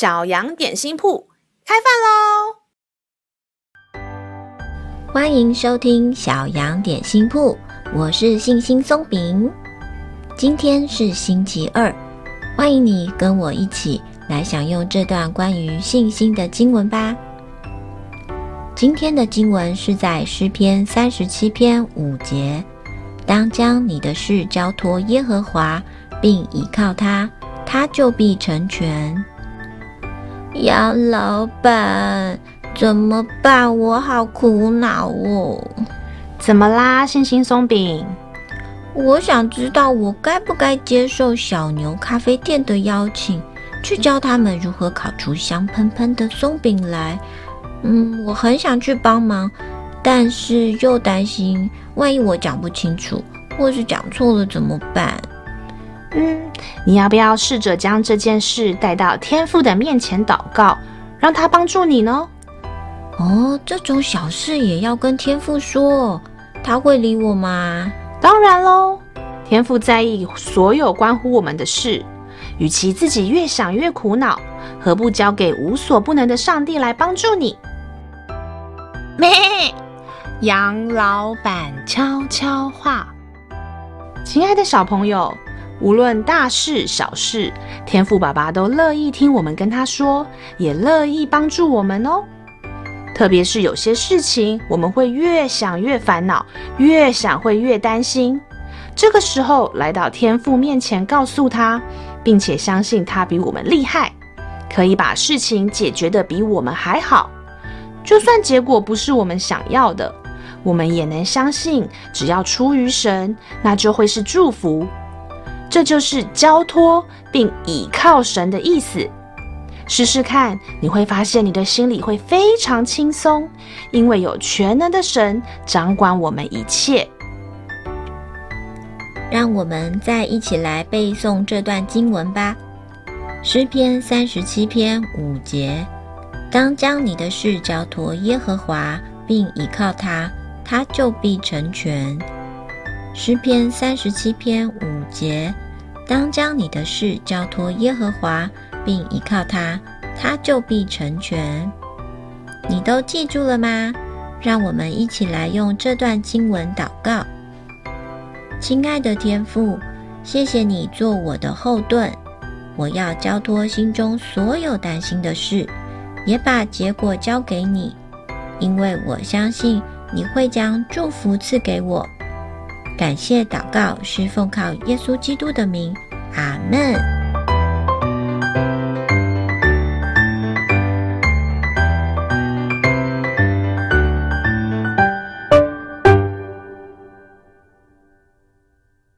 小羊点心铺开饭喽！欢迎收听小羊点心铺，我是信心松饼。今天是星期二，欢迎你跟我一起来享用这段关于信心的经文吧。今天的经文是在诗篇三十七篇五节，当将你的事交托耶和华，并倚靠他，他就必成全。杨老板，怎么办？我好苦恼哦！怎么啦，星星松饼？我想知道我该不该接受小牛咖啡店的邀请，去教他们如何烤出香喷喷的松饼来。嗯，我很想去帮忙，但是又担心万一我讲不清楚，或是讲错了怎么办？嗯，你要不要试着将这件事带到天父的面前祷告，让他帮助你呢？哦，这种小事也要跟天父说，他会理我吗？当然喽，天父在意所有关乎我们的事，与其自己越想越苦恼，何不交给无所不能的上帝来帮助你？咩，杨老板悄悄话，亲爱的小朋友。无论大事小事，天父爸爸都乐意听我们跟他说，也乐意帮助我们哦。特别是有些事情，我们会越想越烦恼，越想会越担心。这个时候来到天父面前，告诉他，并且相信他比我们厉害，可以把事情解决得比我们还好。就算结果不是我们想要的，我们也能相信，只要出于神，那就会是祝福。这就是交托并倚靠神的意思。试试看，你会发现你的心里会非常轻松，因为有全能的神掌管我们一切。让我们再一起来背诵这段经文吧。诗篇三十七篇五节：当将你的事交托耶和华，并倚靠他，他就必成全。诗篇三十七篇五节：当将你的事交托耶和华，并倚靠他，他就必成全。你都记住了吗？让我们一起来用这段经文祷告。亲爱的天父，谢谢你做我的后盾，我要交托心中所有担心的事，也把结果交给你，因为我相信你会将祝福赐给我。感谢祷告，是奉靠耶稣基督的名，阿门。